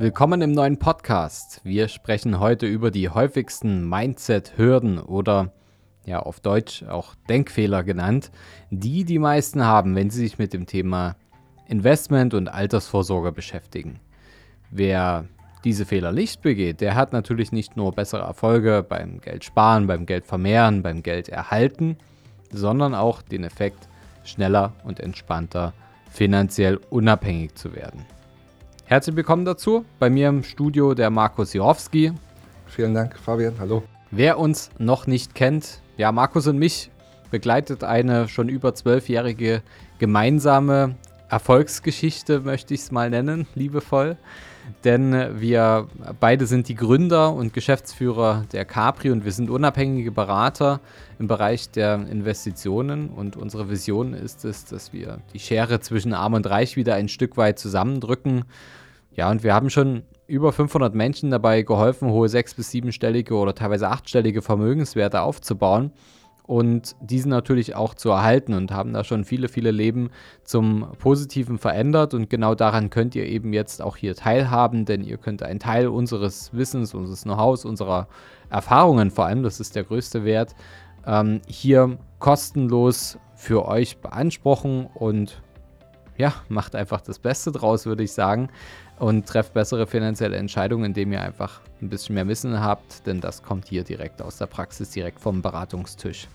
Willkommen im neuen Podcast. Wir sprechen heute über die häufigsten Mindset-Hürden oder ja auf Deutsch auch Denkfehler genannt, die die meisten haben, wenn sie sich mit dem Thema Investment und Altersvorsorge beschäftigen. Wer diese Fehler nicht begeht, der hat natürlich nicht nur bessere Erfolge beim Geld sparen, beim Geld vermehren, beim Geld erhalten, sondern auch den Effekt, schneller und entspannter finanziell unabhängig zu werden. Herzlich willkommen dazu. Bei mir im Studio der Markus Jorowski. Vielen Dank, Fabian. Hallo. Wer uns noch nicht kennt, ja, Markus und mich begleitet eine schon über zwölfjährige gemeinsame Erfolgsgeschichte, möchte ich es mal nennen, liebevoll. Denn wir beide sind die Gründer und Geschäftsführer der Capri und wir sind unabhängige Berater im Bereich der Investitionen. Und unsere Vision ist es, dass wir die Schere zwischen Arm und Reich wieder ein Stück weit zusammendrücken ja, und wir haben schon über 500 Menschen dabei geholfen, hohe sechs- bis siebenstellige oder teilweise achtstellige Vermögenswerte aufzubauen und diesen natürlich auch zu erhalten und haben da schon viele, viele Leben zum Positiven verändert. Und genau daran könnt ihr eben jetzt auch hier teilhaben, denn ihr könnt einen Teil unseres Wissens, unseres Know-hows, unserer Erfahrungen vor allem, das ist der größte Wert, ähm, hier kostenlos für euch beanspruchen und ja, macht einfach das Beste draus, würde ich sagen und trefft bessere finanzielle Entscheidungen, indem ihr einfach ein bisschen mehr Wissen habt, denn das kommt hier direkt aus der Praxis, direkt vom Beratungstisch.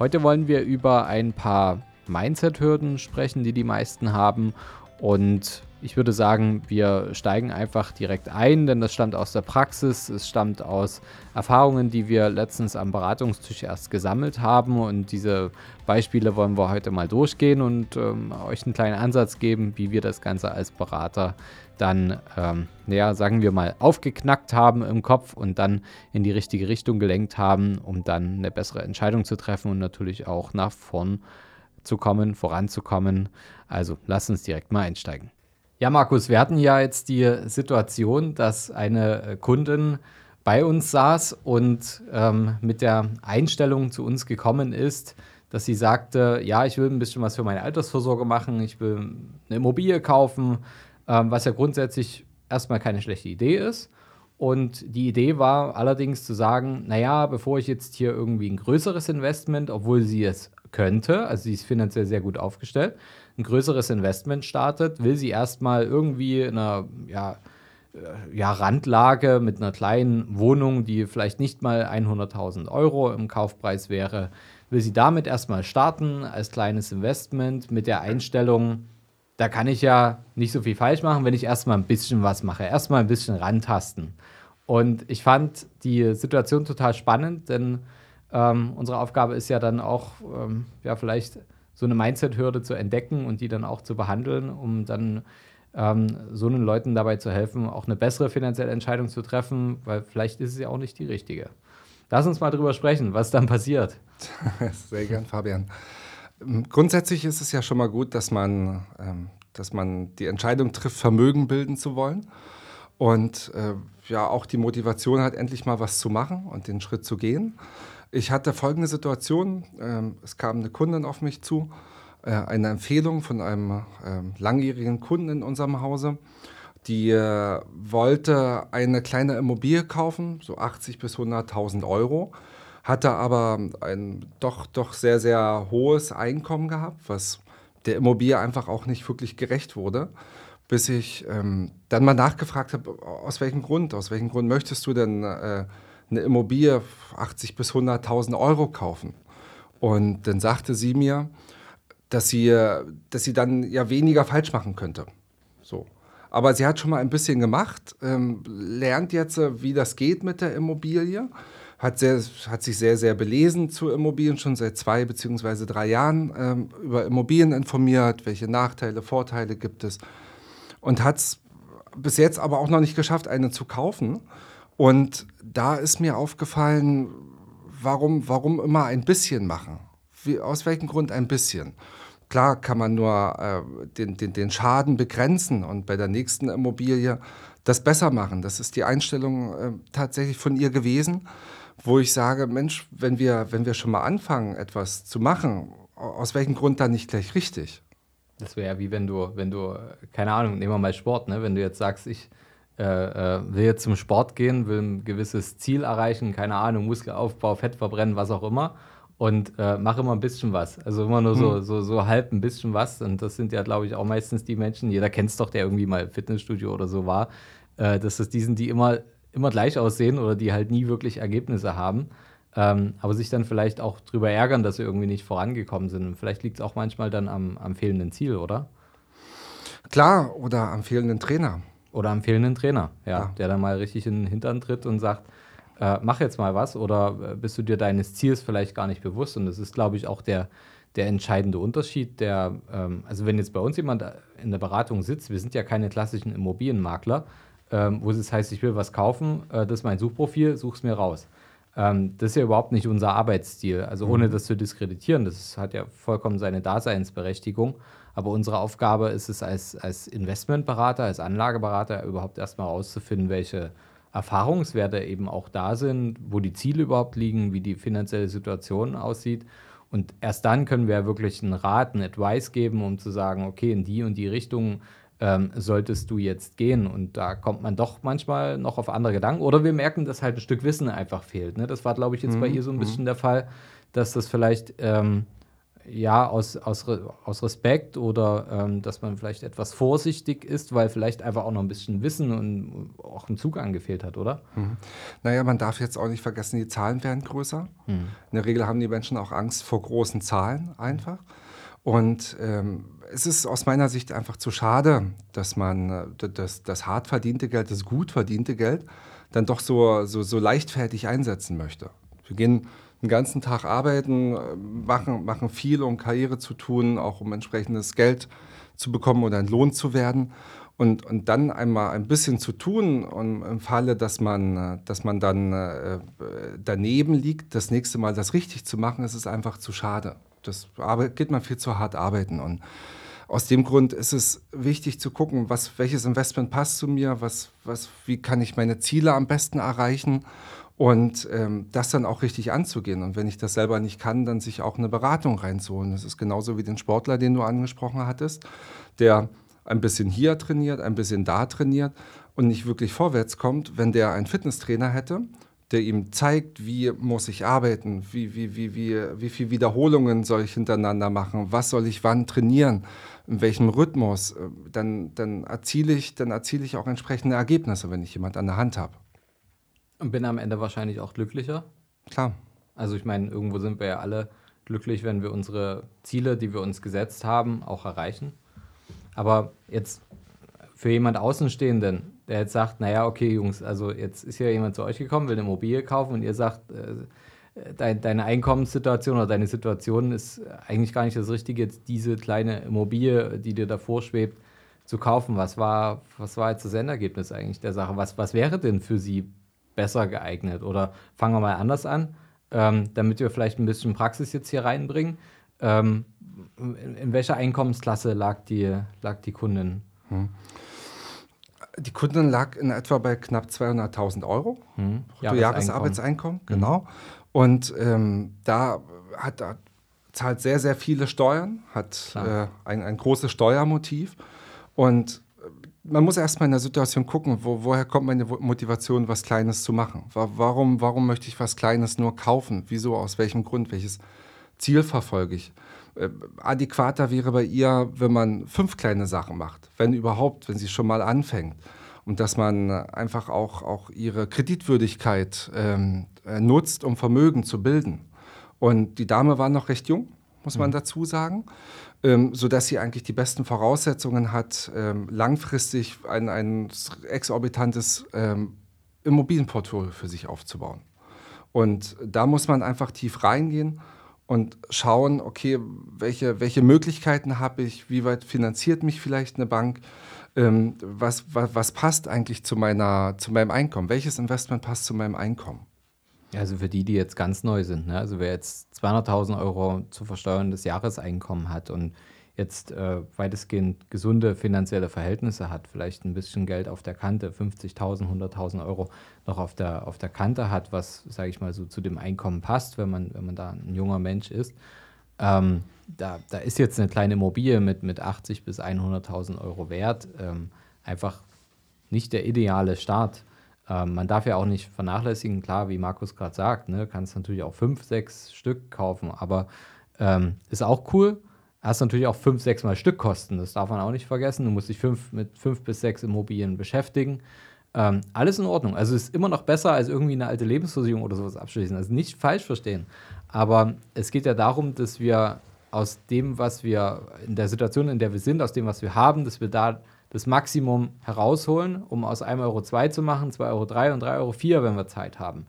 Heute wollen wir über ein paar Mindset-Hürden sprechen, die die meisten haben und ich würde sagen, wir steigen einfach direkt ein, denn das stammt aus der Praxis, es stammt aus Erfahrungen, die wir letztens am Beratungstisch erst gesammelt haben. Und diese Beispiele wollen wir heute mal durchgehen und ähm, euch einen kleinen Ansatz geben, wie wir das Ganze als Berater dann, ähm, ja, sagen wir mal, aufgeknackt haben im Kopf und dann in die richtige Richtung gelenkt haben, um dann eine bessere Entscheidung zu treffen und natürlich auch nach vorn zu kommen, voranzukommen. Also lasst uns direkt mal einsteigen. Ja, Markus, wir hatten ja jetzt die Situation, dass eine äh, Kundin bei uns saß und ähm, mit der Einstellung zu uns gekommen ist, dass sie sagte, ja, ich will ein bisschen was für meine Altersvorsorge machen, ich will eine Immobilie kaufen, ähm, was ja grundsätzlich erstmal keine schlechte Idee ist. Und die Idee war allerdings zu sagen, naja, bevor ich jetzt hier irgendwie ein größeres Investment, obwohl sie es könnte, also sie ist finanziell sehr gut aufgestellt, ein größeres Investment startet, will sie erstmal irgendwie in einer ja, äh, ja, Randlage mit einer kleinen Wohnung, die vielleicht nicht mal 100.000 Euro im Kaufpreis wäre, will sie damit erstmal starten als kleines Investment mit der Einstellung, da kann ich ja nicht so viel falsch machen, wenn ich erstmal ein bisschen was mache, erstmal ein bisschen rantasten. Und ich fand die Situation total spannend, denn ähm, unsere Aufgabe ist ja dann auch, ähm, ja, vielleicht so eine Mindset-Hürde zu entdecken und die dann auch zu behandeln, um dann ähm, so einen Leuten dabei zu helfen, auch eine bessere finanzielle Entscheidung zu treffen, weil vielleicht ist es ja auch nicht die richtige. Lass uns mal drüber sprechen, was dann passiert. Sehr gern, Fabian. Grundsätzlich ist es ja schon mal gut, dass man, ähm, dass man die Entscheidung trifft, Vermögen bilden zu wollen und äh, ja auch die Motivation hat, endlich mal was zu machen und den Schritt zu gehen. Ich hatte folgende Situation. Ähm, es kam eine Kundin auf mich zu, äh, eine Empfehlung von einem ähm, langjährigen Kunden in unserem Hause. Die äh, wollte eine kleine Immobilie kaufen, so 80 bis 100.000 Euro, hatte aber ein doch, doch sehr, sehr hohes Einkommen gehabt, was der Immobilie einfach auch nicht wirklich gerecht wurde bis ich ähm, dann mal nachgefragt habe, aus welchem Grund, aus welchem Grund möchtest du denn äh, eine Immobilie 80 bis 100.000 Euro kaufen. Und dann sagte sie mir, dass sie, dass sie dann ja weniger falsch machen könnte. So. Aber sie hat schon mal ein bisschen gemacht, ähm, lernt jetzt, äh, wie das geht mit der Immobilie, hat, sehr, hat sich sehr, sehr belesen zu Immobilien, schon seit zwei beziehungsweise drei Jahren ähm, über Immobilien informiert, welche Nachteile, Vorteile gibt es und hat es bis jetzt aber auch noch nicht geschafft, eine zu kaufen. Und da ist mir aufgefallen, warum, warum immer ein bisschen machen? Wie, aus welchem Grund ein bisschen? Klar kann man nur äh, den, den, den Schaden begrenzen und bei der nächsten Immobilie das besser machen. Das ist die Einstellung äh, tatsächlich von ihr gewesen, wo ich sage, Mensch, wenn wir, wenn wir schon mal anfangen, etwas zu machen, aus welchem Grund dann nicht gleich richtig? Das wäre ja wie wenn du, wenn du, keine Ahnung, nehmen wir mal Sport, ne? wenn du jetzt sagst, ich äh, äh, will jetzt zum Sport gehen, will ein gewisses Ziel erreichen, keine Ahnung, Muskelaufbau, Fett verbrennen, was auch immer. Und äh, mache immer ein bisschen was. Also immer nur so, hm. so, so halb ein bisschen was. Und das sind ja, glaube ich, auch meistens die Menschen, jeder kennt es doch, der irgendwie mal Fitnessstudio oder so war, äh, dass es diesen, die immer, immer gleich aussehen oder die halt nie wirklich Ergebnisse haben. Ähm, aber sich dann vielleicht auch drüber ärgern, dass sie irgendwie nicht vorangekommen sind. Und vielleicht liegt es auch manchmal dann am, am fehlenden Ziel, oder? Klar, oder am fehlenden Trainer. Oder am fehlenden Trainer, ja, ja. der dann mal richtig in den Hintern tritt und sagt, äh, mach jetzt mal was oder äh, bist du dir deines Ziels vielleicht gar nicht bewusst? Und das ist, glaube ich, auch der, der entscheidende Unterschied, der, ähm, also wenn jetzt bei uns jemand in der Beratung sitzt, wir sind ja keine klassischen Immobilienmakler, ähm, wo es heißt, ich will was kaufen, äh, das ist mein Suchprofil, such's mir raus. Ähm, das ist ja überhaupt nicht unser Arbeitsstil. Also ohne mhm. das zu diskreditieren, das hat ja vollkommen seine Daseinsberechtigung. Aber unsere Aufgabe ist es als, als Investmentberater, als Anlageberater überhaupt erstmal herauszufinden, welche Erfahrungswerte eben auch da sind, wo die Ziele überhaupt liegen, wie die finanzielle Situation aussieht. Und erst dann können wir wirklich einen Rat, einen Advice geben, um zu sagen, okay, in die und die Richtung ähm, solltest du jetzt gehen. Und da kommt man doch manchmal noch auf andere Gedanken. Oder wir merken, dass halt ein Stück Wissen einfach fehlt. Ne? Das war, glaube ich, jetzt mhm. bei ihr so ein bisschen mhm. der Fall, dass das vielleicht ähm, ja aus, aus, aus Respekt oder ähm, dass man vielleicht etwas vorsichtig ist, weil vielleicht einfach auch noch ein bisschen Wissen und auch ein Zugang gefehlt hat, oder? Mhm. Naja, man darf jetzt auch nicht vergessen, die Zahlen werden größer. Mhm. In der Regel haben die Menschen auch Angst vor großen Zahlen einfach. Und ähm, es ist aus meiner Sicht einfach zu schade, dass man äh, das, das hart verdiente Geld, das gut verdiente Geld, dann doch so, so, so leichtfertig einsetzen möchte. Wir gehen den ganzen Tag arbeiten, äh, machen, machen viel, um Karriere zu tun, auch um entsprechendes Geld zu bekommen oder entlohnt zu werden. Und, und dann einmal ein bisschen zu tun und im Falle, dass man, äh, dass man dann äh, daneben liegt, das nächste Mal das richtig zu machen, ist es einfach zu schade das geht man viel zu hart arbeiten. Und aus dem Grund ist es wichtig zu gucken, was, welches Investment passt zu mir, was, was, wie kann ich meine Ziele am besten erreichen und ähm, das dann auch richtig anzugehen. Und wenn ich das selber nicht kann, dann sich auch eine Beratung reinzuholen. Das ist genauso wie den Sportler, den du angesprochen hattest, der ein bisschen hier trainiert, ein bisschen da trainiert und nicht wirklich vorwärts kommt, wenn der einen Fitnesstrainer hätte der ihm zeigt, wie muss ich arbeiten, wie, wie, wie, wie, wie viele Wiederholungen soll ich hintereinander machen, was soll ich wann trainieren, in welchem Rhythmus, äh, dann, dann, erziele ich, dann erziele ich auch entsprechende Ergebnisse, wenn ich jemand an der Hand habe. Und bin am Ende wahrscheinlich auch glücklicher? Klar. Also ich meine, irgendwo sind wir ja alle glücklich, wenn wir unsere Ziele, die wir uns gesetzt haben, auch erreichen. Aber jetzt für jemand Außenstehenden, der jetzt sagt, naja, okay, Jungs, also jetzt ist ja jemand zu euch gekommen, will eine Immobilie kaufen und ihr sagt, äh, dein, deine Einkommenssituation oder deine Situation ist eigentlich gar nicht das Richtige, jetzt diese kleine Immobilie, die dir davor schwebt, zu kaufen. Was war, was war jetzt das Endergebnis eigentlich der Sache? Was, was wäre denn für sie besser geeignet? Oder fangen wir mal anders an, ähm, damit wir vielleicht ein bisschen Praxis jetzt hier reinbringen. Ähm, in, in, welcher Einkommensklasse lag die, lag die Kundin? Hm. Die Kundin lag in etwa bei knapp 200.000 Euro. Hm. Jahresarbeitseinkommen, hm. genau. Und ähm, da hat er zahlt sehr, sehr viele Steuern, hat äh, ein, ein großes Steuermotiv. Und man muss erstmal in der Situation gucken, wo, woher kommt meine Motivation, was Kleines zu machen? Warum, warum möchte ich was Kleines nur kaufen? Wieso, aus welchem Grund? Welches Ziel verfolge ich? Äh, adäquater wäre bei ihr, wenn man fünf kleine Sachen macht, wenn überhaupt, wenn sie schon mal anfängt. Und dass man einfach auch, auch ihre Kreditwürdigkeit ähm, äh, nutzt, um Vermögen zu bilden. Und die Dame war noch recht jung, muss man mhm. dazu sagen, ähm, sodass sie eigentlich die besten Voraussetzungen hat, ähm, langfristig ein, ein exorbitantes ähm, Immobilienportfolio für sich aufzubauen. Und da muss man einfach tief reingehen und schauen, okay, welche, welche Möglichkeiten habe ich, wie weit finanziert mich vielleicht eine Bank, ähm, was, was, was, passt eigentlich zu, meiner, zu meinem Einkommen, welches Investment passt zu meinem Einkommen. Also für die, die jetzt ganz neu sind, ne? also wer jetzt 200.000 Euro zu versteuerndes Jahreseinkommen hat und jetzt äh, weitestgehend gesunde finanzielle Verhältnisse hat, vielleicht ein bisschen Geld auf der Kante, 50.000, 100.000 Euro noch auf der, auf der Kante hat, was, sage ich mal, so zu dem Einkommen passt, wenn man, wenn man da ein junger Mensch ist. Ähm, da, da ist jetzt eine kleine Immobilie mit, mit 80.000 bis 100.000 Euro wert. Ähm, einfach nicht der ideale Start. Ähm, man darf ja auch nicht vernachlässigen, klar, wie Markus gerade sagt, ne, kannst natürlich auch fünf, sechs Stück kaufen, aber ähm, ist auch cool. Hast natürlich auch fünf, sechs Mal Stückkosten, das darf man auch nicht vergessen. Du musst dich fünf, mit fünf bis sechs Immobilien beschäftigen. Ähm, alles in Ordnung. Also ist immer noch besser als irgendwie eine alte Lebensversicherung oder sowas abschließen. Also nicht falsch verstehen. Aber es geht ja darum, dass wir aus dem, was wir in der Situation, in der wir sind, aus dem, was wir haben, dass wir da das Maximum herausholen, um aus 1,02 Euro 2 zu machen, 2,03 Euro 3 und 3,04 Euro, 4, wenn wir Zeit haben.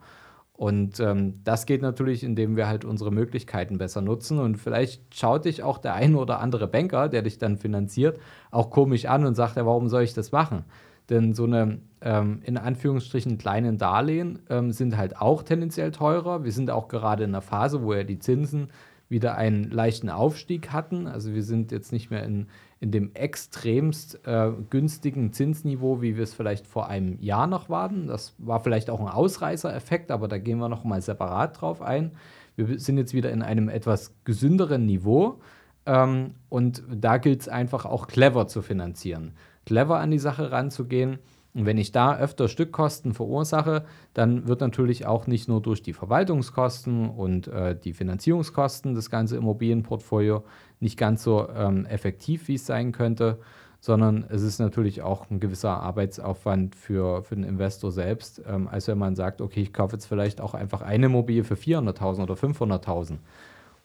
Und ähm, das geht natürlich, indem wir halt unsere Möglichkeiten besser nutzen. Und vielleicht schaut dich auch der eine oder andere Banker, der dich dann finanziert, auch komisch an und sagt, ja, warum soll ich das machen? Denn so eine ähm, in Anführungsstrichen kleinen Darlehen ähm, sind halt auch tendenziell teurer. Wir sind auch gerade in einer Phase, wo ja die Zinsen wieder einen leichten Aufstieg hatten. Also wir sind jetzt nicht mehr in, in dem extremst äh, günstigen Zinsniveau, wie wir es vielleicht vor einem Jahr noch waren. Das war vielleicht auch ein Ausreißereffekt, aber da gehen wir noch mal separat drauf ein. Wir sind jetzt wieder in einem etwas gesünderen Niveau ähm, und da gilt es einfach auch clever zu finanzieren, clever an die Sache ranzugehen und wenn ich da öfter Stückkosten verursache, dann wird natürlich auch nicht nur durch die Verwaltungskosten und äh, die Finanzierungskosten das ganze Immobilienportfolio nicht ganz so ähm, effektiv, wie es sein könnte, sondern es ist natürlich auch ein gewisser Arbeitsaufwand für, für den Investor selbst, ähm, als wenn man sagt, okay, ich kaufe jetzt vielleicht auch einfach eine Immobilie für 400.000 oder 500.000.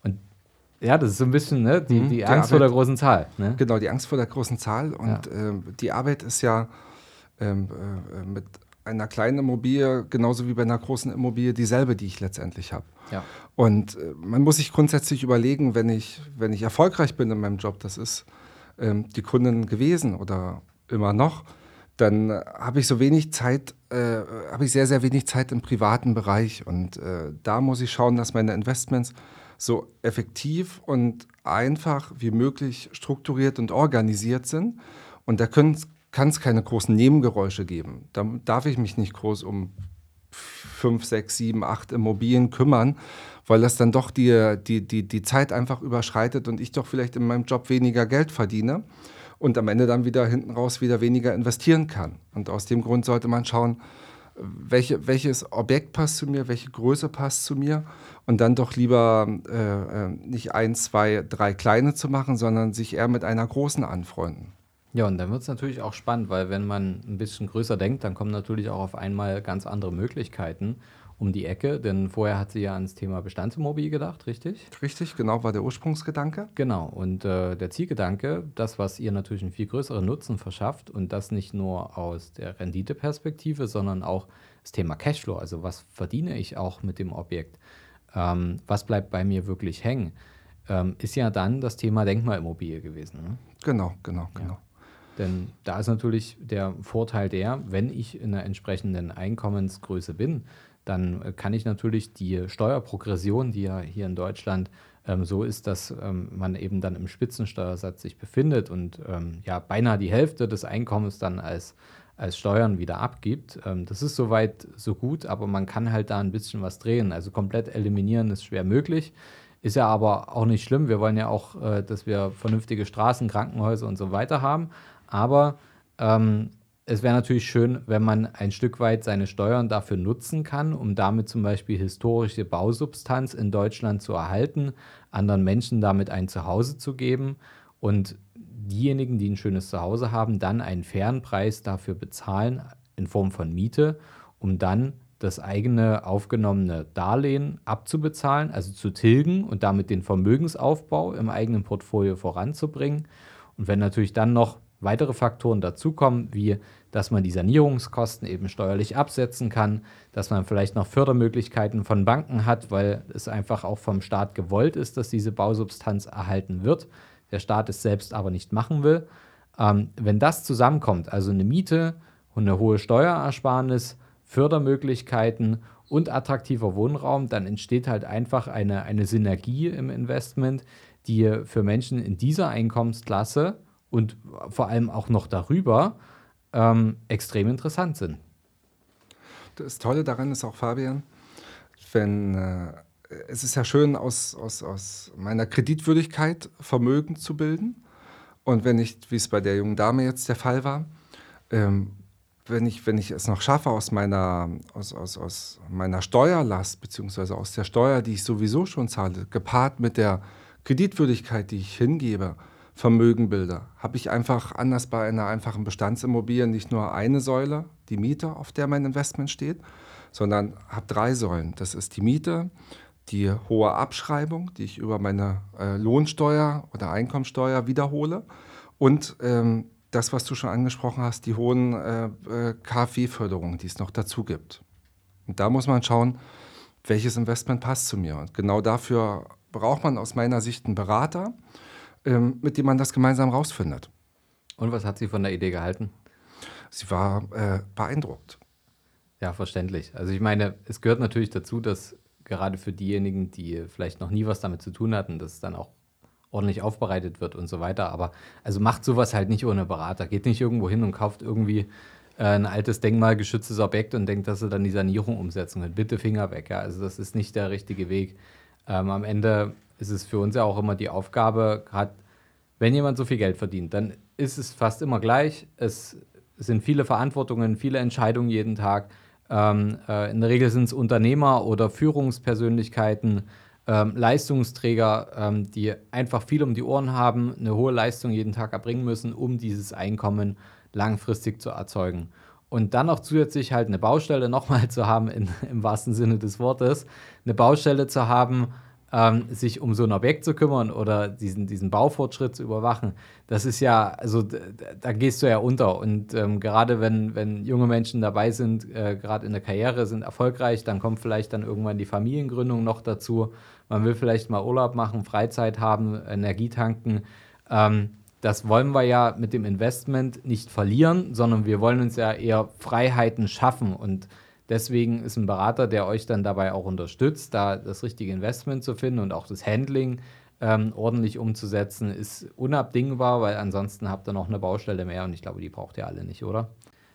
Und ja, das ist so ein bisschen ne, die, mhm, die Angst Arbeit, vor der großen Zahl. Ne? Genau, die Angst vor der großen Zahl. Und ja. äh, die Arbeit ist ja ähm, äh, mit einer kleinen Immobilie genauso wie bei einer großen Immobilie dieselbe, die ich letztendlich habe. Ja. Und äh, man muss sich grundsätzlich überlegen, wenn ich, wenn ich erfolgreich bin in meinem Job, das ist ähm, die Kunden gewesen oder immer noch, dann habe ich so wenig Zeit, äh, habe ich sehr, sehr wenig Zeit im privaten Bereich. Und äh, da muss ich schauen, dass meine Investments so effektiv und einfach wie möglich strukturiert und organisiert sind. Und da können kann es keine großen Nebengeräusche geben. Da darf ich mich nicht groß um fünf, sechs, sieben, acht Immobilien kümmern, weil das dann doch die, die, die, die Zeit einfach überschreitet und ich doch vielleicht in meinem Job weniger Geld verdiene und am Ende dann wieder hinten raus wieder weniger investieren kann. Und aus dem Grund sollte man schauen, welche, welches Objekt passt zu mir, welche Größe passt zu mir und dann doch lieber äh, äh nicht ein, zwei, drei kleine zu machen, sondern sich eher mit einer großen anfreunden. Ja, und dann wird es natürlich auch spannend, weil wenn man ein bisschen größer denkt, dann kommen natürlich auch auf einmal ganz andere Möglichkeiten um die Ecke. Denn vorher hat sie ja ans Thema Bestandsimmobilie gedacht, richtig? Richtig, genau, war der Ursprungsgedanke. Genau, und äh, der Zielgedanke, das, was ihr natürlich einen viel größeren Nutzen verschafft und das nicht nur aus der Renditeperspektive, sondern auch das Thema Cashflow, also was verdiene ich auch mit dem Objekt, ähm, was bleibt bei mir wirklich hängen, ähm, ist ja dann das Thema Denkmalimmobilie gewesen. Ne? Genau, genau, genau. Ja. Denn da ist natürlich der Vorteil der, wenn ich in einer entsprechenden Einkommensgröße bin, dann äh, kann ich natürlich die Steuerprogression, die ja hier in Deutschland ähm, so ist, dass ähm, man eben dann im Spitzensteuersatz sich befindet und ähm, ja beinahe die Hälfte des Einkommens dann als, als Steuern wieder abgibt. Ähm, das ist soweit so gut, aber man kann halt da ein bisschen was drehen. Also komplett eliminieren ist schwer möglich. Ist ja aber auch nicht schlimm. Wir wollen ja auch, äh, dass wir vernünftige Straßen, Krankenhäuser und so weiter haben. Aber ähm, es wäre natürlich schön, wenn man ein Stück weit seine Steuern dafür nutzen kann, um damit zum Beispiel historische Bausubstanz in Deutschland zu erhalten, anderen Menschen damit ein Zuhause zu geben und diejenigen, die ein schönes Zuhause haben, dann einen fairen Preis dafür bezahlen in Form von Miete, um dann das eigene aufgenommene Darlehen abzubezahlen, also zu tilgen und damit den Vermögensaufbau im eigenen Portfolio voranzubringen. Und wenn natürlich dann noch weitere Faktoren dazukommen, wie dass man die Sanierungskosten eben steuerlich absetzen kann, dass man vielleicht noch Fördermöglichkeiten von Banken hat, weil es einfach auch vom Staat gewollt ist, dass diese Bausubstanz erhalten wird, der Staat es selbst aber nicht machen will. Ähm, wenn das zusammenkommt, also eine Miete und eine hohe Steuerersparnis, Fördermöglichkeiten und attraktiver Wohnraum, dann entsteht halt einfach eine, eine Synergie im Investment, die für Menschen in dieser Einkommensklasse und vor allem auch noch darüber ähm, extrem interessant sind. Das Tolle daran ist auch, Fabian, wenn äh, es ist ja schön, aus, aus, aus meiner Kreditwürdigkeit Vermögen zu bilden. Und wenn ich, wie es bei der jungen Dame jetzt der Fall war, ähm, wenn ich, wenn ich es noch schaffe, aus meiner, aus, aus, aus meiner Steuerlast, beziehungsweise aus der Steuer, die ich sowieso schon zahle, gepaart mit der Kreditwürdigkeit, die ich hingebe, Vermögen bilde, habe ich einfach anders bei einer einfachen Bestandsimmobilie nicht nur eine Säule, die Miete, auf der mein Investment steht, sondern habe drei Säulen. Das ist die Miete, die hohe Abschreibung, die ich über meine äh, Lohnsteuer oder Einkommensteuer wiederhole und ähm, das, was du schon angesprochen hast, die hohen äh, äh KfW-Förderungen, die es noch dazu gibt. Und da muss man schauen, welches Investment passt zu mir. Und genau dafür braucht man aus meiner Sicht einen Berater, mit dem man das gemeinsam rausfindet. Und was hat sie von der Idee gehalten? Sie war äh, beeindruckt. Ja, verständlich. Also ich meine, es gehört natürlich dazu, dass gerade für diejenigen, die vielleicht noch nie was damit zu tun hatten, dass es dann auch ordentlich aufbereitet wird und so weiter. Aber also macht sowas halt nicht ohne Berater. Geht nicht irgendwo hin und kauft irgendwie äh, ein altes denkmalgeschütztes Objekt und denkt, dass sie dann die Sanierung umsetzen können. Bitte Finger weg. Ja? Also das ist nicht der richtige Weg. Ähm, am Ende ist es für uns ja auch immer die Aufgabe, gerade wenn jemand so viel Geld verdient, dann ist es fast immer gleich. Es sind viele Verantwortungen, viele Entscheidungen jeden Tag. Ähm, äh, in der Regel sind es Unternehmer oder Führungspersönlichkeiten, ähm, Leistungsträger, ähm, die einfach viel um die Ohren haben, eine hohe Leistung jeden Tag erbringen müssen, um dieses Einkommen langfristig zu erzeugen. Und dann noch zusätzlich halt eine Baustelle nochmal zu haben, in, im wahrsten Sinne des Wortes, eine Baustelle zu haben, ähm, sich um so ein Objekt zu kümmern oder diesen, diesen Baufortschritt zu überwachen, das ist ja, also da gehst du ja unter. Und ähm, gerade wenn, wenn junge Menschen dabei sind, äh, gerade in der Karriere, sind erfolgreich, dann kommt vielleicht dann irgendwann die Familiengründung noch dazu. Man will vielleicht mal Urlaub machen, Freizeit haben, Energie tanken. Ähm, das wollen wir ja mit dem Investment nicht verlieren, sondern wir wollen uns ja eher Freiheiten schaffen und Deswegen ist ein Berater, der euch dann dabei auch unterstützt, da das richtige Investment zu finden und auch das Handling ähm, ordentlich umzusetzen, ist unabdingbar, weil ansonsten habt ihr noch eine Baustelle mehr und ich glaube, die braucht ihr alle nicht, oder?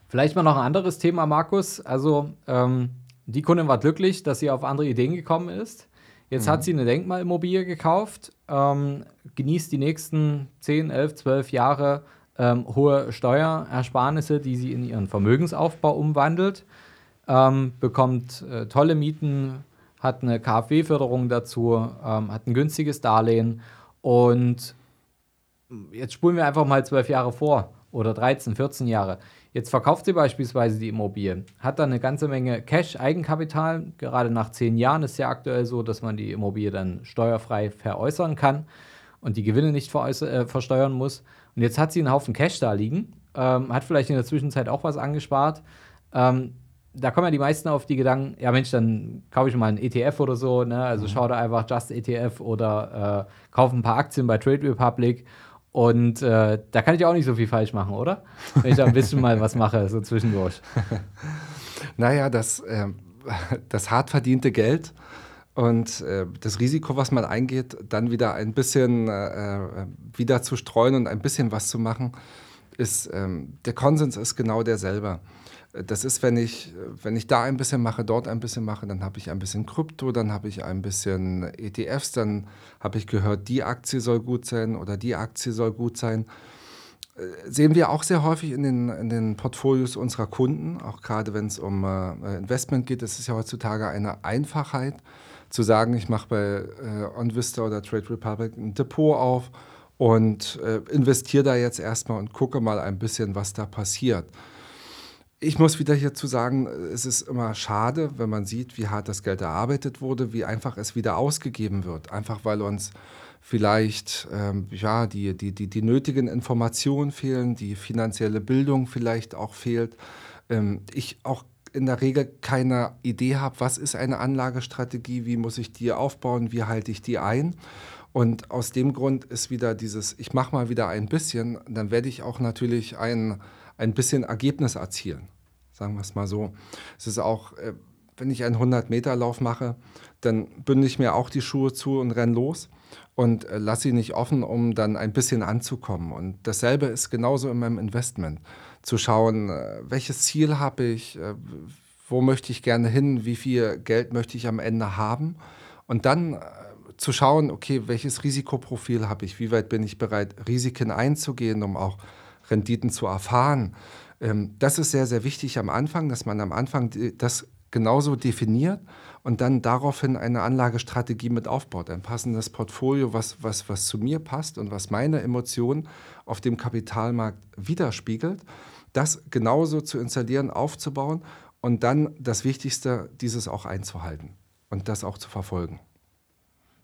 Vielleicht mal noch ein anderes Thema, Markus. Also, ähm, die Kundin war glücklich, dass sie auf andere Ideen gekommen ist. Jetzt mhm. hat sie eine Denkmalimmobilie gekauft, ähm, genießt die nächsten 10, 11, 12 Jahre ähm, hohe Steuerersparnisse, die sie in ihren Vermögensaufbau umwandelt ähm, bekommt äh, tolle Mieten, hat eine KfW-Förderung dazu, ähm, hat ein günstiges Darlehen und jetzt spulen wir einfach mal zwölf Jahre vor oder 13, 14 Jahre. Jetzt verkauft sie beispielsweise die Immobilie, hat dann eine ganze Menge Cash-Eigenkapital. Gerade nach zehn Jahren ist ja aktuell so, dass man die Immobilie dann steuerfrei veräußern kann und die Gewinne nicht äh, versteuern muss. Und jetzt hat sie einen Haufen Cash da liegen, ähm, hat vielleicht in der Zwischenzeit auch was angespart. Ähm, da kommen ja die meisten auf die Gedanken, ja Mensch, dann kaufe ich mal einen ETF oder so, ne? Also mhm. schau da einfach Just ETF oder äh, kaufe ein paar Aktien bei Trade Republic. Und äh, da kann ich auch nicht so viel falsch machen, oder? Wenn ich da ein bisschen mal was mache, so zwischendurch. naja, das, äh, das hart verdiente Geld und äh, das Risiko, was man eingeht, dann wieder ein bisschen äh, äh, wieder zu streuen und ein bisschen was zu machen, ist, ähm, der Konsens ist genau derselbe. Das ist, wenn ich, wenn ich da ein bisschen mache, dort ein bisschen mache, dann habe ich ein bisschen Krypto, dann habe ich ein bisschen ETFs, dann habe ich gehört, die Aktie soll gut sein oder die Aktie soll gut sein. Äh, sehen wir auch sehr häufig in den, in den Portfolios unserer Kunden, auch gerade wenn es um äh, Investment geht. Es ist ja heutzutage eine Einfachheit zu sagen, ich mache bei äh, OnVista oder Trade Republic ein Depot auf und investiere da jetzt erstmal und gucke mal ein bisschen, was da passiert. Ich muss wieder hierzu sagen, es ist immer schade, wenn man sieht, wie hart das Geld erarbeitet wurde, wie einfach es wieder ausgegeben wird. Einfach weil uns vielleicht ähm, ja, die, die, die, die nötigen Informationen fehlen, die finanzielle Bildung vielleicht auch fehlt. Ähm, ich auch in der Regel keine Idee habe, was ist eine Anlagestrategie, wie muss ich die aufbauen, wie halte ich die ein. Und aus dem Grund ist wieder dieses, ich mache mal wieder ein bisschen, dann werde ich auch natürlich ein ein bisschen Ergebnis erzielen. Sagen wir es mal so. Es ist auch, äh, wenn ich einen 100-Meter-Lauf mache, dann bünde ich mir auch die Schuhe zu und renne los und äh, lasse sie nicht offen, um dann ein bisschen anzukommen. Und dasselbe ist genauso in meinem Investment. Zu schauen, äh, welches Ziel habe ich, wo möchte ich gerne hin, wie viel Geld möchte ich am Ende haben. Und dann zu schauen, okay, welches Risikoprofil habe ich, wie weit bin ich bereit, Risiken einzugehen, um auch Renditen zu erfahren. Ähm, das ist sehr, sehr wichtig am Anfang, dass man am Anfang das genauso definiert und dann daraufhin eine Anlagestrategie mit aufbaut. Ein passendes Portfolio, was, was, was zu mir passt und was meine Emotionen auf dem Kapitalmarkt widerspiegelt. Das genauso zu installieren, aufzubauen und dann das Wichtigste, dieses auch einzuhalten und das auch zu verfolgen.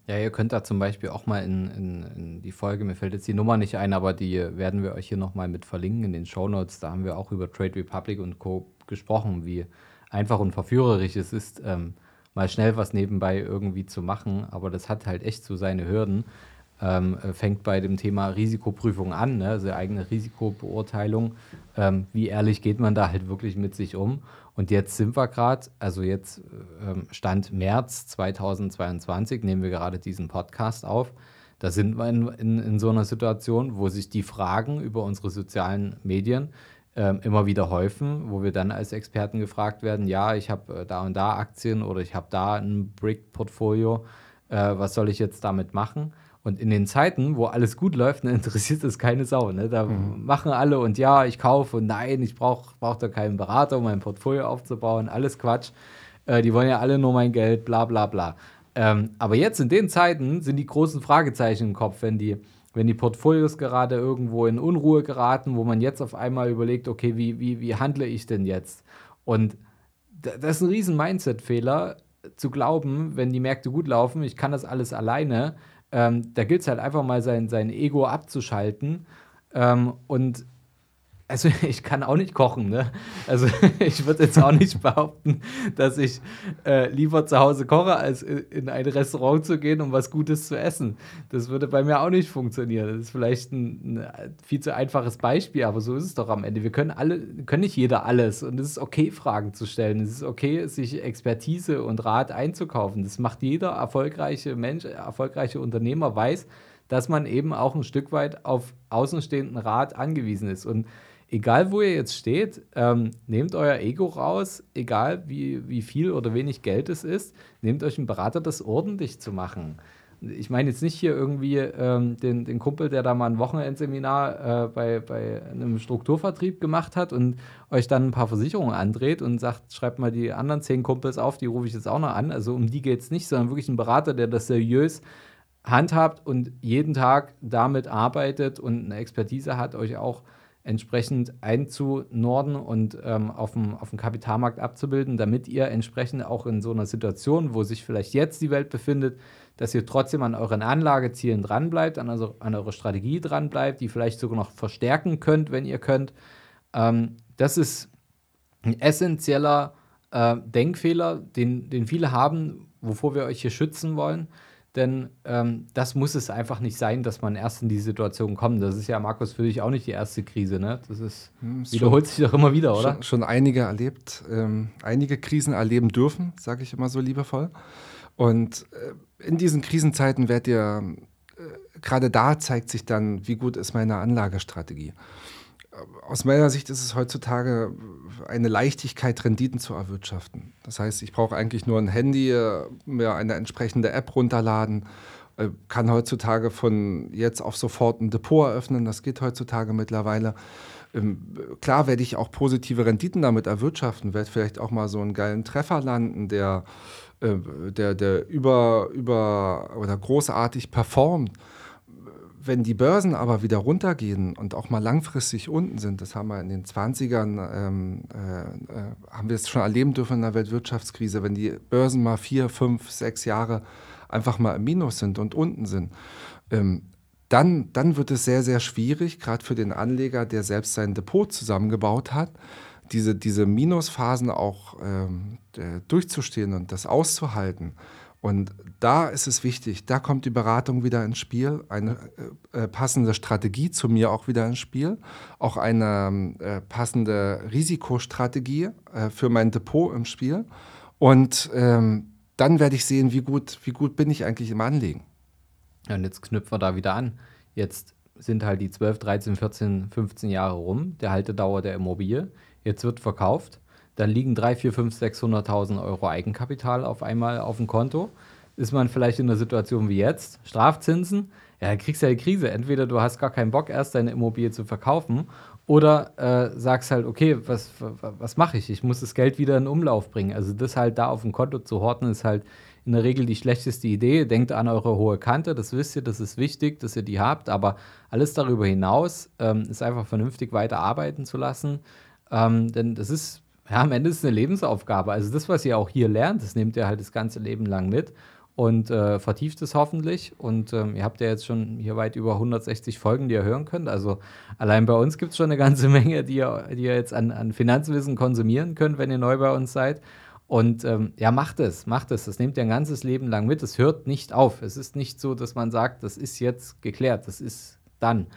Ja, ihr könnt da zum Beispiel auch mal in, in, in, die Folge, mir fällt jetzt die Nummer nicht ein, aber die werden wir euch hier nochmal mit verlinken in den Show Notes. Da haben wir auch über Trade Republic und Co. gesprochen, wie einfach und verführerisch es ist, ähm, mal schnell was nebenbei irgendwie zu machen. Aber das hat halt echt so seine Hürden. Ähm, äh, fängt bei dem Thema Risikoprüfung an, ne? also eigene Risikobeurteilung. Ähm, wie ehrlich geht man da halt wirklich mit sich um? Und jetzt sind wir gerade, also jetzt ähm, Stand März 2022, nehmen wir gerade diesen Podcast auf. Da sind wir in, in, in, so einer Situation, wo sich die Fragen über unsere sozialen Medien ähm, immer wieder häufen, wo wir dann als Experten gefragt werden, ja, ich habe äh, da und da Aktien oder ich habe da ein Brick-Portfolio, äh, was soll ich jetzt damit machen? Und in den Zeiten, wo alles gut läuft, ne, interessiert es keine Sau. Ne? Da mhm. machen alle und ja, ich kaufe und nein, ich brauche brauch da keinen Berater, um mein Portfolio aufzubauen. Alles Quatsch. Äh, die wollen ja alle nur mein Geld, bla bla bla. Ähm, aber jetzt in den Zeiten sind die großen Fragezeichen im Kopf, wenn die, wenn die Portfolios gerade irgendwo in Unruhe geraten, wo man jetzt auf einmal überlegt, okay, wie, wie, wie handle ich denn jetzt? Und das ist ein riesen Mindset-Fehler, zu glauben, wenn die Märkte gut laufen, ich kann das alles alleine ähm, da gilt es halt einfach mal sein, sein Ego abzuschalten. Ähm, und also ich kann auch nicht kochen, ne? Also ich würde jetzt auch nicht behaupten, dass ich äh, lieber zu Hause koche, als in ein Restaurant zu gehen, um was Gutes zu essen. Das würde bei mir auch nicht funktionieren. Das ist vielleicht ein, ein viel zu einfaches Beispiel, aber so ist es doch am Ende. Wir können alle, können nicht jeder alles und es ist okay, Fragen zu stellen. Es ist okay, sich Expertise und Rat einzukaufen. Das macht jeder erfolgreiche Mensch, erfolgreiche Unternehmer weiß, dass man eben auch ein Stück weit auf außenstehenden Rat angewiesen ist. Und egal wo ihr jetzt steht, ähm, nehmt euer Ego raus, egal wie, wie viel oder wenig Geld es ist, nehmt euch einen Berater, das ordentlich zu machen. Ich meine jetzt nicht hier irgendwie ähm, den, den Kumpel, der da mal ein Wochenendseminar äh, bei, bei einem Strukturvertrieb gemacht hat und euch dann ein paar Versicherungen andreht und sagt, schreibt mal die anderen zehn Kumpels auf, die rufe ich jetzt auch noch an. Also um die geht es nicht, sondern wirklich ein Berater, der das seriös handhabt und jeden Tag damit arbeitet und eine Expertise hat, euch auch entsprechend einzunorden und ähm, auf, dem, auf dem Kapitalmarkt abzubilden, damit ihr entsprechend auch in so einer Situation, wo sich vielleicht jetzt die Welt befindet, dass ihr trotzdem an euren Anlagezielen dranbleibt, an, also an eurer Strategie dranbleibt, die vielleicht sogar noch verstärken könnt, wenn ihr könnt. Ähm, das ist ein essentieller äh, Denkfehler, den, den viele haben, wovor wir euch hier schützen wollen. Denn ähm, das muss es einfach nicht sein, dass man erst in die Situation kommt. Das ist ja, Markus, für dich auch nicht die erste Krise, ne? Das ist, hm, ist wiederholt schon, sich doch immer wieder, oder? Schon, schon einige erlebt, ähm, einige Krisen erleben dürfen, sage ich immer so liebevoll. Und äh, in diesen Krisenzeiten werdet ihr, äh, gerade da zeigt sich dann, wie gut ist meine Anlagestrategie aus meiner Sicht ist es heutzutage eine Leichtigkeit, Renditen zu erwirtschaften. Das heißt, ich brauche eigentlich nur ein Handy, äh, mir eine entsprechende App runterladen, äh, kann heutzutage von jetzt auf sofort ein Depot eröffnen. Das geht heutzutage mittlerweile. Ähm, klar werde ich auch positive Renditen damit erwirtschaften, werde vielleicht auch mal so einen geilen Treffer landen, der, äh, der, der über, über oder großartig performt. Wenn die Börsen aber wieder runtergehen und auch mal langfristig unten sind, das haben wir in den 20ern, ähm, äh, äh, haben wir es schon erleben dürfen in der Weltwirtschaftskrise, wenn die Börsen mal vier, fünf, sechs Jahre einfach mal im Minus sind und unten sind, ähm, dann, dann wird es sehr, sehr schwierig, gerade für den Anleger, der selbst sein Depot zusammengebaut hat, diese, diese Minusphasen auch ähm, durchzustehen und das auszuhalten. Und da ist es wichtig, da kommt die Beratung wieder ins Spiel, eine äh, äh, passende Strategie zu mir auch wieder ins Spiel, auch eine äh, passende Risikostrategie äh, für mein Depot im Spiel. Und ähm, dann werde ich sehen, wie gut, wie gut bin ich eigentlich im Anlegen. Ja, und jetzt knüpfen wir da wieder an. Jetzt sind halt die 12, 13, 14, 15 Jahre rum, der Haltedauer der Immobilie. Jetzt wird verkauft dann liegen 3, 4, 5, 600.000 Euro Eigenkapital auf einmal auf dem Konto. Ist man vielleicht in einer Situation wie jetzt, Strafzinsen, ja, dann kriegst du ja die Krise. Entweder du hast gar keinen Bock, erst deine Immobilie zu verkaufen Oder äh, sagst halt, okay, was, was mache ich? Ich muss das Geld wieder in Umlauf bringen. Also das halt da auf dem Konto zu horten, ist halt in der Regel die schlechteste Idee. Denkt an eure hohe Kante, das wisst ihr, das ist wichtig, dass ihr die habt. Aber alles darüber hinaus ähm, ist einfach vernünftig weiter arbeiten zu lassen. Ähm, denn das ist, ja, am Ende ist es eine Lebensaufgabe. Also das, was ihr auch hier lernt, das nehmt ihr halt das ganze Leben lang mit und äh, vertieft es hoffentlich. Und ähm, ihr habt ja jetzt schon hier weit über 160 Folgen, die ihr hören könnt. Also allein bei uns gibt es schon eine ganze Menge, die ihr, die ihr jetzt an, an Finanzwissen konsumieren könnt, wenn ihr neu bei uns seid. Und ähm, ja, macht es, macht es. Das nehmt ihr ein ganzes Leben lang mit. Es hört nicht auf. Es ist nicht so, dass man sagt, das ist jetzt geklärt, das ist dann.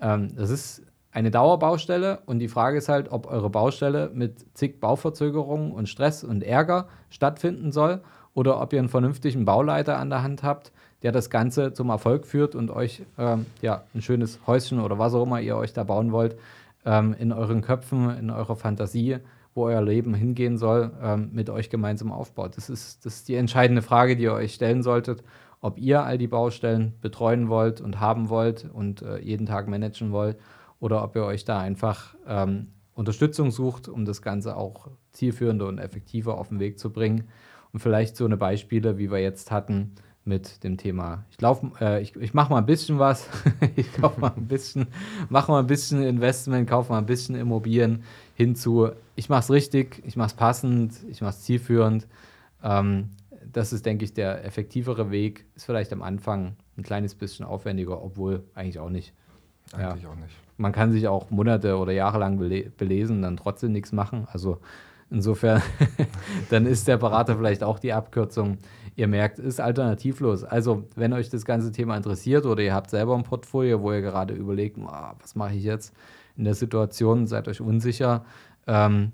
Ähm, das ist eine Dauerbaustelle und die Frage ist halt, ob eure Baustelle mit zig Bauverzögerungen und Stress und Ärger stattfinden soll oder ob ihr einen vernünftigen Bauleiter an der Hand habt, der das Ganze zum Erfolg führt und euch ähm, ja, ein schönes Häuschen oder was auch immer ihr euch da bauen wollt, ähm, in euren Köpfen, in eurer Fantasie, wo euer Leben hingehen soll, ähm, mit euch gemeinsam aufbaut. Das ist, das ist die entscheidende Frage, die ihr euch stellen solltet, ob ihr all die Baustellen betreuen wollt und haben wollt und äh, jeden Tag managen wollt oder ob ihr euch da einfach ähm, Unterstützung sucht, um das Ganze auch zielführender und effektiver auf den Weg zu bringen. Und vielleicht so eine Beispiele, wie wir jetzt hatten mit dem Thema. Ich äh, ich, ich mache mal ein bisschen was, ich kaufe mal ein bisschen, mache mal ein bisschen Investment, kaufe mal ein bisschen Immobilien hinzu. Ich mache es richtig, ich mache es passend, ich mache es zielführend. Ähm, das ist, denke ich, der effektivere Weg. Ist vielleicht am Anfang ein kleines bisschen aufwendiger, obwohl eigentlich auch nicht. Eigentlich ja. auch nicht. Man kann sich auch Monate oder Jahre lang bele belesen, dann trotzdem nichts machen. Also Insofern, dann ist der Berater vielleicht auch die Abkürzung. Ihr merkt, ist alternativlos. Also, wenn euch das ganze Thema interessiert oder ihr habt selber ein Portfolio, wo ihr gerade überlegt, oh, was mache ich jetzt in der Situation, seid euch unsicher, ähm,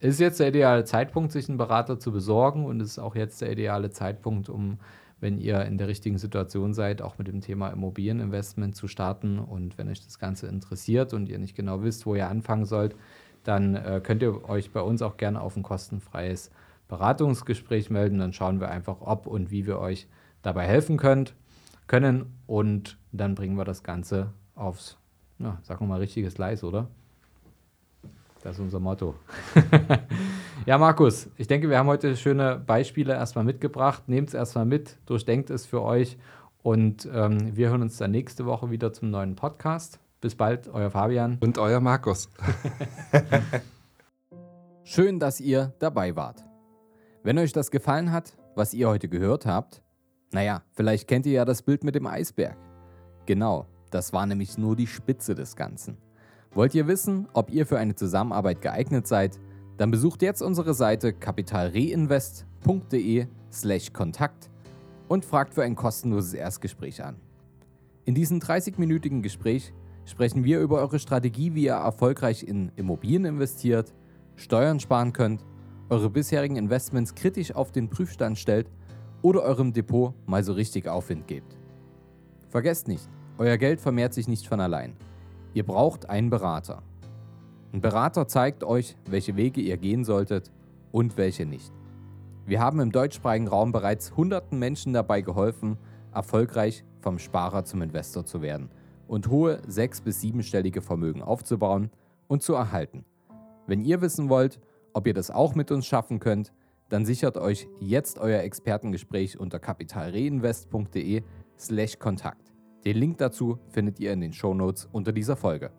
ist jetzt der ideale Zeitpunkt, sich einen Berater zu besorgen und ist auch jetzt der ideale Zeitpunkt, um, wenn ihr in der richtigen Situation seid, auch mit dem Thema Immobilieninvestment zu starten. Und wenn euch das Ganze interessiert und ihr nicht genau wisst, wo ihr anfangen sollt, dann äh, könnt ihr euch bei uns auch gerne auf ein kostenfreies Beratungsgespräch melden. Dann schauen wir einfach, ob und wie wir euch dabei helfen könnt, können. Und dann bringen wir das Ganze aufs, na, sagen wir mal, richtiges Gleis, oder? Das ist unser Motto. ja, Markus, ich denke, wir haben heute schöne Beispiele erstmal mitgebracht. Nehmt es erstmal mit, durchdenkt es für euch und ähm, wir hören uns dann nächste Woche wieder zum neuen Podcast. Bis bald, euer Fabian. Und euer Markus. Schön, dass ihr dabei wart. Wenn euch das gefallen hat, was ihr heute gehört habt, naja, vielleicht kennt ihr ja das Bild mit dem Eisberg. Genau, das war nämlich nur die Spitze des Ganzen. Wollt ihr wissen, ob ihr für eine Zusammenarbeit geeignet seid? Dann besucht jetzt unsere Seite kapitalreinvest.de/slash Kontakt und fragt für ein kostenloses Erstgespräch an. In diesem 30-minütigen Gespräch sprechen wir über eure Strategie, wie ihr erfolgreich in Immobilien investiert, Steuern sparen könnt, eure bisherigen Investments kritisch auf den Prüfstand stellt oder eurem Depot mal so richtig Aufwind gebt. Vergesst nicht, euer Geld vermehrt sich nicht von allein. Ihr braucht einen Berater. Ein Berater zeigt euch, welche Wege ihr gehen solltet und welche nicht. Wir haben im deutschsprachigen Raum bereits hunderten Menschen dabei geholfen, erfolgreich vom Sparer zum Investor zu werden – und hohe sechs- bis siebenstellige Vermögen aufzubauen und zu erhalten. Wenn ihr wissen wollt, ob ihr das auch mit uns schaffen könnt, dann sichert euch jetzt euer Expertengespräch unter kapitalreinvest.de/kontakt. Den Link dazu findet ihr in den Shownotes unter dieser Folge.